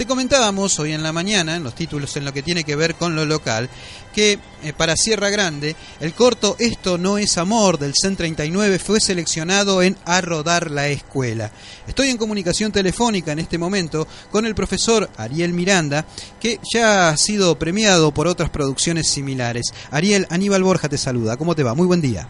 Te comentábamos hoy en la mañana, en los títulos en lo que tiene que ver con lo local, que eh, para Sierra Grande el corto Esto no es amor del CEN 39 fue seleccionado en A Rodar la Escuela. Estoy en comunicación telefónica en este momento con el profesor Ariel Miranda, que ya ha sido premiado por otras producciones similares. Ariel, Aníbal Borja te saluda. ¿Cómo te va? Muy buen día.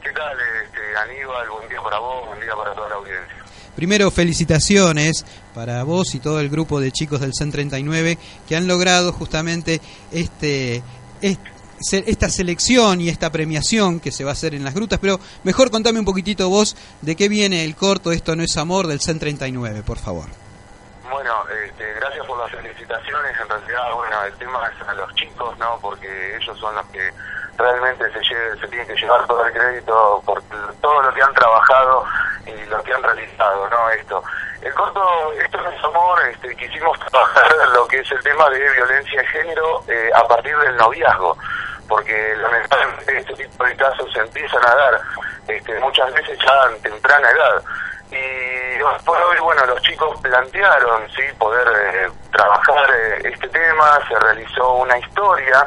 ¿Qué tal, este, Aníbal? Buen día para vos, buen día para toda la audiencia. Primero, felicitaciones para vos y todo el grupo de chicos del CEN 39 que han logrado justamente este, esta selección y esta premiación que se va a hacer en las grutas. Pero mejor contame un poquitito vos de qué viene el corto Esto no es amor del CEN 39, por favor. Bueno, este, gracias por las felicitaciones. En realidad, bueno, el tema es a los chicos, ¿no? Porque ellos son los que realmente se, se tienen que llevar todo el crédito por todo lo que han trabajado y lo que han realizado, ¿no? Esto. El corto, esto es amor, este, quisimos trabajar lo que es el tema de violencia de género eh, a partir del noviazgo, porque lamentablemente este tipo de casos se empiezan a dar este, muchas veces ya en temprana edad. Y por hoy, bueno, los chicos plantearon, sí, poder eh, trabajar eh, este tema, se realizó una historia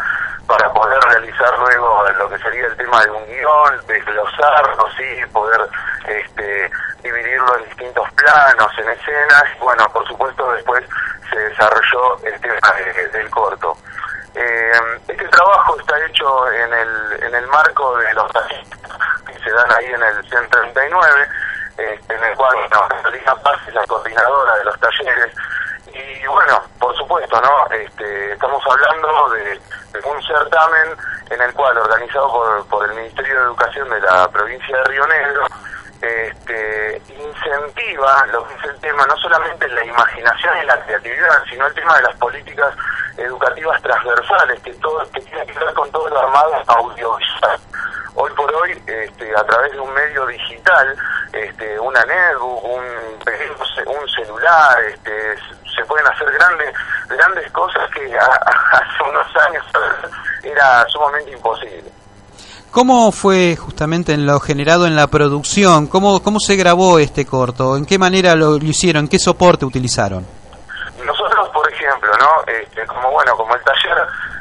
para poder realizar luego lo que sería el tema de un guion, desglosarlo, sí, poder este, dividirlo en distintos planos, en escenas, bueno, por supuesto después se desarrolló el tema del corto. Eh, este trabajo está hecho en el, en el marco de los que se dan ahí en el 139, este, en el cual bueno, Paz es la coordinadora de los talleres, y bueno, por supuesto, ¿no? Este, estamos hablando de, un certamen en el cual, organizado por, por el Ministerio de Educación de la provincia de Río Negro, este, incentiva lo que es el tema, no solamente la imaginación y la creatividad, sino el tema de las políticas educativas transversales, que todo que tiene que ver con todo lo armado audiovisual. Hoy por hoy, este, a través de un medio digital, este, una netbook, un, un celular, este, se pueden hacer grandes grandes cosas que hace unos años era sumamente imposible. ¿Cómo fue justamente en lo generado en la producción? ¿Cómo, cómo se grabó este corto? ¿En qué manera lo, hicieron? ¿Qué soporte utilizaron? Nosotros, por ejemplo, ¿no? Este, como bueno, como el taller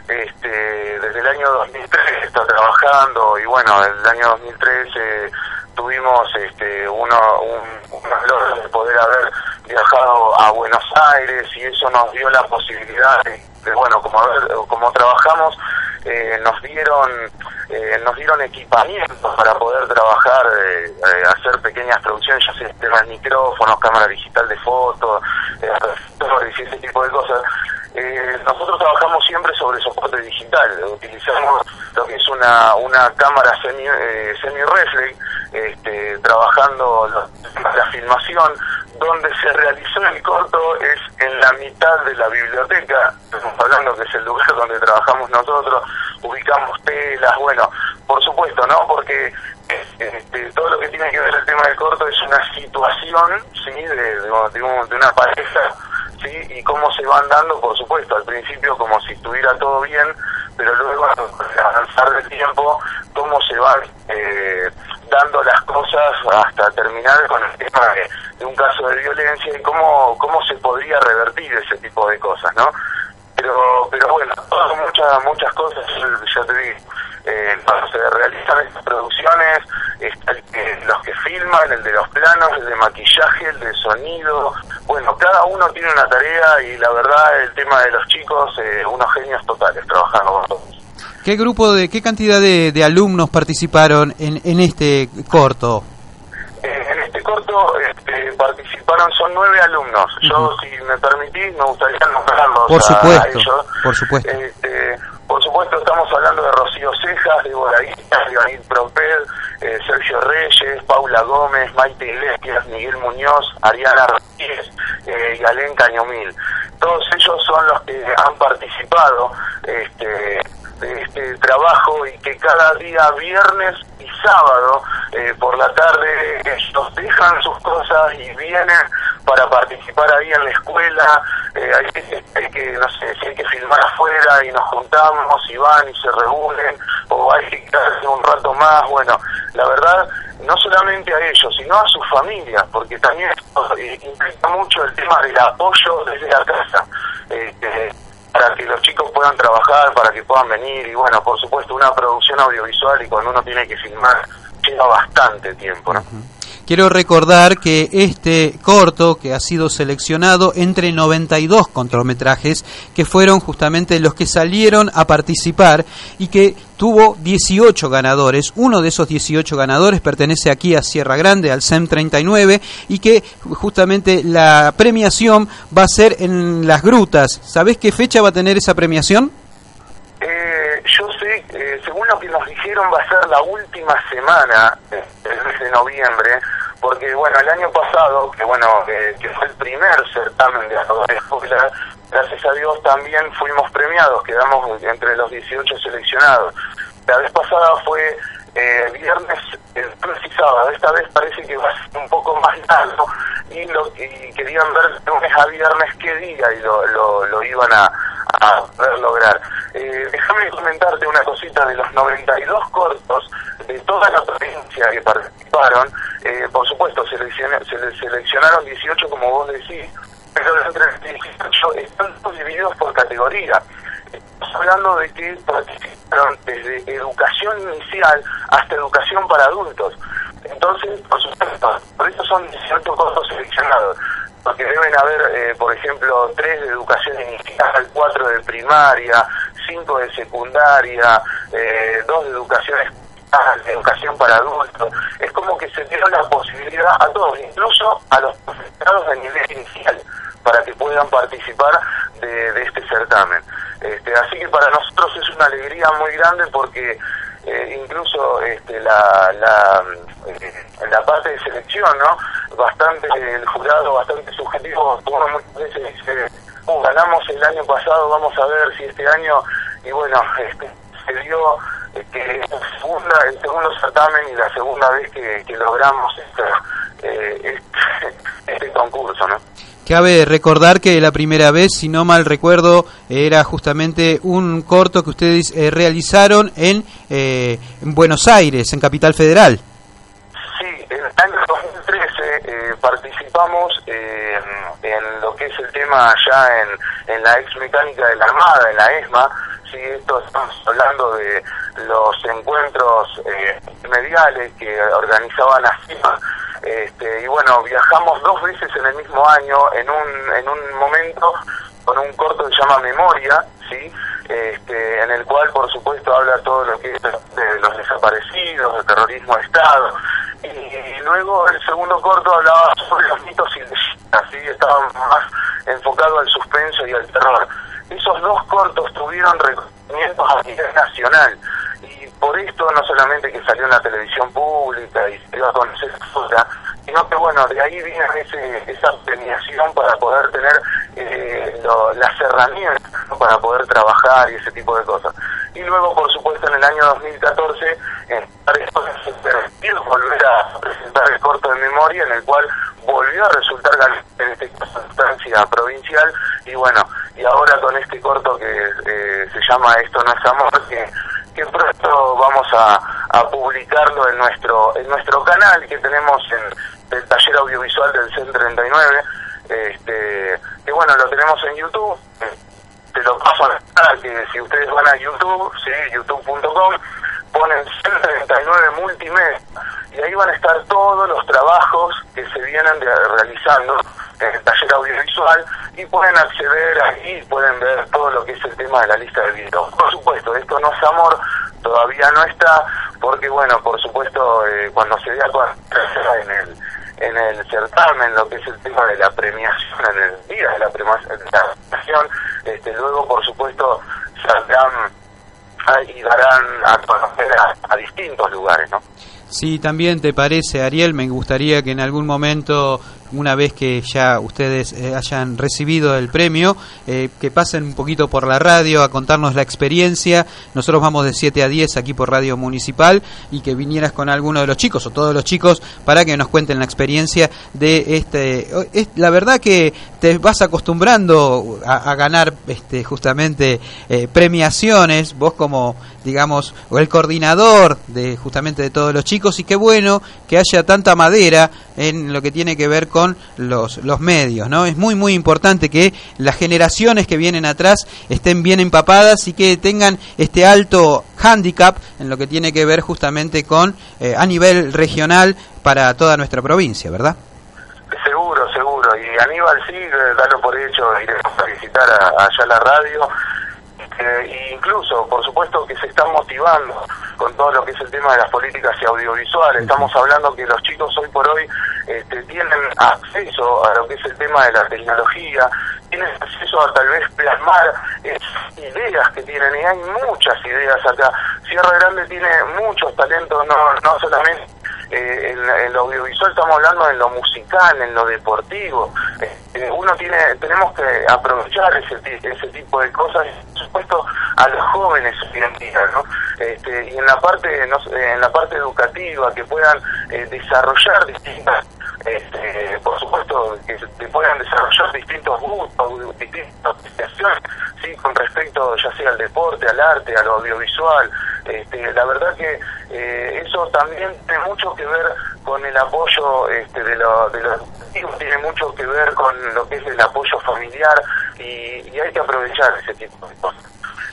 este, desde el año 2003 está trabajando y bueno, el año 2013 tuvimos este, uno, un, unos de poder haber viajado a Buenos Aires y eso nos dio la posibilidad de, bueno, como, como trabajamos, eh, nos dieron eh, nos dieron equipamiento para poder trabajar, eh, eh, hacer pequeñas producciones, ya sea temas micrófonos, cámara digital de fotos, y ese tipo de cosas. nosotros trabajamos siempre sobre soporte digital, utilizamos lo que es una, una cámara semi, semi reflex, este, trabajando la filmación, donde se realizó el corto es en la mitad de la biblioteca, estamos hablando que es el lugar donde trabajamos nosotros, ubicamos telas, bueno, por supuesto, ¿no? Porque este, todo lo que tiene que ver el tema del corto es una situación, ¿sí? De, de, una pareja, ¿sí? Y cómo se van dando, por supuesto, al principio como si estuviera todo bien, pero luego al avanzar del tiempo, cómo se van eh, dando las cosas hasta terminar con el tema de, un caso de violencia y cómo, cómo se podría revertir ese tipo de cosas, ¿no? Pero, pero bueno, muchas, muchas cosas, ya te digo, eh, cuando se realizan estas producciones, los que filman, el de los planos, el de maquillaje, el de sonido, bueno, cada uno tiene una tarea y la verdad el tema de los chicos, eh, unos genios totales trabajando con todos. ¿Qué grupo de, qué cantidad de, de alumnos participaron en, en este corto? Eh, en este corto este, participaron, son nueve alumnos. Yo, si me permitís, me gustaría nombrarlos por supuesto, a ellos. Por supuesto. Este, por supuesto, estamos hablando de Rocío Cejas, de Guaraíta, Iván Proped, eh, Sergio Reyes, Paula Gómez, Maite Iglesias, Miguel Muñoz, Ariana Rodríguez eh, y Alén Cañomil todos ellos son los que han participado este, este trabajo y que cada día viernes y sábado eh, por la tarde ellos dejan sus cosas y vienen para participar ahí en la escuela. Eh, hay, que, no sé, si hay que filmar afuera y nos juntamos y van y se reúnen, o hay que quedarse un rato más. Bueno, la verdad, no solamente a ellos, sino a sus familias, porque también eh, implica mucho el tema del apoyo desde la casa. Este, para que los chicos puedan trabajar, para que puedan venir y bueno, por supuesto una producción audiovisual y cuando uno tiene que filmar lleva bastante tiempo, ¿no? Quiero recordar que este corto, que ha sido seleccionado entre 92 cortometrajes, que fueron justamente los que salieron a participar y que tuvo 18 ganadores. Uno de esos 18 ganadores pertenece aquí a Sierra Grande, al SEM 39, y que justamente la premiación va a ser en las grutas. ¿Sabés qué fecha va a tener esa premiación? Eh, yo sé, eh, según dijeron, va a ser la última semana el mes de noviembre, porque bueno, el año pasado, que bueno, eh, que fue el primer certamen de actores escuela, gracias a Dios también fuimos premiados, quedamos entre los 18 seleccionados. La vez pasada fue eh, viernes, el y sábado, esta vez parece que va a ser un poco más largo y, lo, y querían ver de lunes a viernes qué día y lo, lo, lo iban a, a poder lograr. Eh, déjame comentarte una cosita de los 92 cortos de toda la provincia que participaron. Eh, por supuesto, se, se seleccionaron 18, como vos decís, pero los 18 están divididos por categoría. Estamos hablando de que participaron desde educación inicial hasta educación para adultos. Entonces, por supuesto, por eso son 18 cortos seleccionados porque deben haber, eh, por ejemplo, tres de educación inicial, cuatro de primaria, cinco de secundaria, eh, dos de educación de educación para adultos. Es como que se dio la posibilidad a todos, incluso a los profesionados de nivel inicial, para que puedan participar de, este certamen. Este, así que para nosotros es una alegría muy grande porque eh, incluso este, la, la, la parte de selección, ¿no? Bastante, el jurado bastante subjetivo, como muchas veces dice, oh, ganamos el año pasado, vamos a ver si este año, y bueno, este, se dio eh, que segunda, el segundo certamen y la segunda vez que, logramos eh, este, este, concurso, ¿no? Cabe recordar que la primera vez, si no mal recuerdo, era justamente un corto que ustedes eh, realizaron en, en Buenos Aires, en Capital Federal. Sí, en el año participamos eh, en lo que es el tema allá en, en la ex mecánica de la Armada, en la ESMA. Sí, esto estamos hablando de los encuentros eh, mediales que organizaban la. Este, y bueno, viajamos dos veces en el mismo año, en un, en un momento con un corto que se llama Memoria, ¿sí? Este, en el cual por supuesto habla todo lo que es de los desaparecidos, de terrorismo de Estado, y luego el segundo corto hablaba sobre los mitos y así estaba más enfocado al suspenso y al terror. Esos dos cortos tuvieron reconocimientos a nivel nacional y por esto no solamente que salió en la televisión pública y se iba a conocer fuera, sino que bueno, de ahí viene ese, esa premiación para poder tener eh, las herramientas para poder trabajar y ese tipo de cosas. Y luego, por supuesto, en el año 2014, en volver a presentar el corto de memoria en el cual volvió a resultar en este caso instancia provincial. Y bueno, y ahora con este corto que eh, se llama Esto no es amor, que, pronto vamos a, publicarlo en nuestro en nuestro canal que tenemos en el taller audiovisual del CEN 39, este, que bueno, lo tenemos en YouTube, te lo paso a que si ustedes van a YouTube, sí, youtube.com, ponen 139 multimedia y ahí van a estar todos los trabajos que se vienen realizando en el taller audiovisual y pueden acceder ahí, pueden ver todo lo que es el tema de la lista de videos. Por supuesto, esto no es amor, todavía no está, porque bueno, por supuesto, eh, cuando se vea en el en el certamen, lo que es el tema de la premiación, en el día de la premiación, este, luego por supuesto saldrán y darán a conocer a, distintos lugares, ¿no? Sí, también te parece, Ariel, me gustaría que en algún momento una vez que ya ustedes eh, hayan recibido el premio, eh, que pasen un poquito por la radio a contarnos la experiencia. Nosotros vamos de 7 a 10 aquí por Radio Municipal y que vinieras con alguno de los chicos o todos los chicos para que nos cuenten la experiencia de este. la verdad que te vas acostumbrando a, ganar este, justamente eh, premiaciones, vos como digamos, o el coordinador de justamente de todos los chicos y qué bueno que haya tanta madera en lo que tiene que ver con los, los medios, ¿no? Es muy muy importante que las generaciones que vienen atrás estén bien empapadas y que tengan este alto handicap en lo que tiene que ver justamente con eh, a nivel regional para toda nuestra provincia, ¿verdad? Seguro, seguro. Y Aníbal sí, eh, dalo por hecho, iremos a visitar allá la radio eh, incluso, por supuesto, que se están motivando con todo lo que es el tema de las políticas y audiovisuales. Estamos hablando que los chicos hoy por hoy este, tienen acceso a lo que es el tema de la tecnología, tienen acceso a tal vez plasmar ideas que tienen, y hay muchas ideas acá. Sierra Grande tiene muchos talentos, no, no solamente eh, en, lo audiovisual estamos hablando en lo musical, en lo deportivo. Eh, uno tiene, tenemos que aprovechar ese, ese tipo de cosas, por supuesto, a los jóvenes día, ¿no? Este, y en la parte, en la parte educativa, que puedan eh, desarrollar distintas este, por supuesto que puedan desarrollar distintos gustos, distintas apreciaciones, sí, con respecto ya sea al deporte, al arte, a lo audiovisual. Este, la verdad que eh, eso también tiene mucho que ver con el apoyo este, de, lo, de los tiene mucho que ver con lo que es el apoyo familiar y, hay que aprovechar ese tipo de cosas.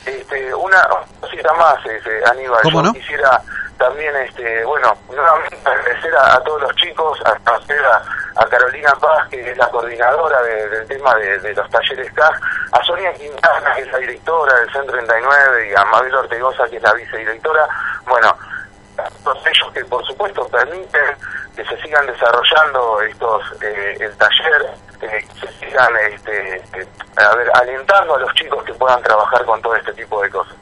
Este, una cosita más, este, Aníbal, yo quisiera también, este, bueno, nuevamente agradecer a, todos los chicos, a, a, Carolina Paz, que es la coordinadora del tema de, los talleres CAS, a Sonia Quintana, que es la directora del Centro 39, y a Mabel Ortegoza, que es la vicedirectora. Bueno, todos ellos que por supuesto permiten que se sigan desarrollando estos eh, el taller, eh, que se sigan este, eh, a ver, alentando a los chicos que puedan trabajar con todo este tipo de cosas.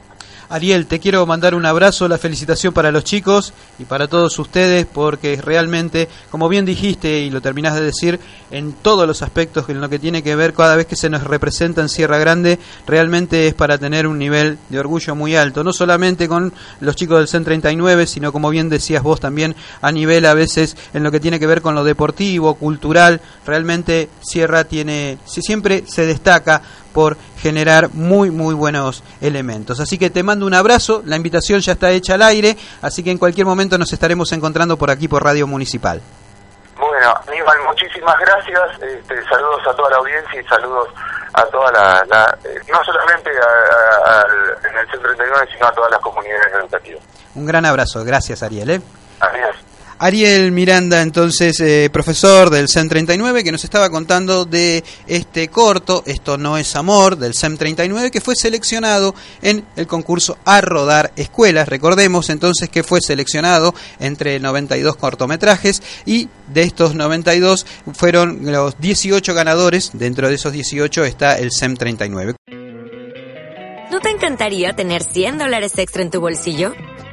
Ariel, te quiero mandar un abrazo, la felicitación para los chicos y para todos ustedes, porque realmente, como bien dijiste y lo terminás de decir, en todos los aspectos, en lo que tiene que ver cada vez que se nos representa en Sierra Grande, realmente es para tener un nivel de orgullo muy alto, no solamente con los chicos del CEN 39, sino como bien decías vos también, a nivel a veces en lo que tiene que ver con lo deportivo, cultural, realmente Sierra tiene, siempre se destaca por generar muy muy buenos elementos. Así que te mando un abrazo, la invitación ya está hecha al aire, así que en cualquier momento nos estaremos encontrando por aquí por Radio Municipal. Bueno, Aníbal, muchísimas gracias, este, saludos a toda la audiencia y saludos a toda la, eh, no solamente en el Centro 39, sino a todas las comunidades educativas. Un gran abrazo, gracias Ariel. ¿eh? Adiós. Ariel Miranda, entonces eh, profesor del SEM 39, que nos estaba contando de este corto, Esto no es amor, del SEM 39, que fue seleccionado en el concurso A Rodar Escuelas. Recordemos entonces que fue seleccionado entre 92 cortometrajes y de estos 92 fueron los 18 ganadores, dentro de esos 18 está el SEM 39. ¿No te encantaría tener 100 dólares extra en tu bolsillo?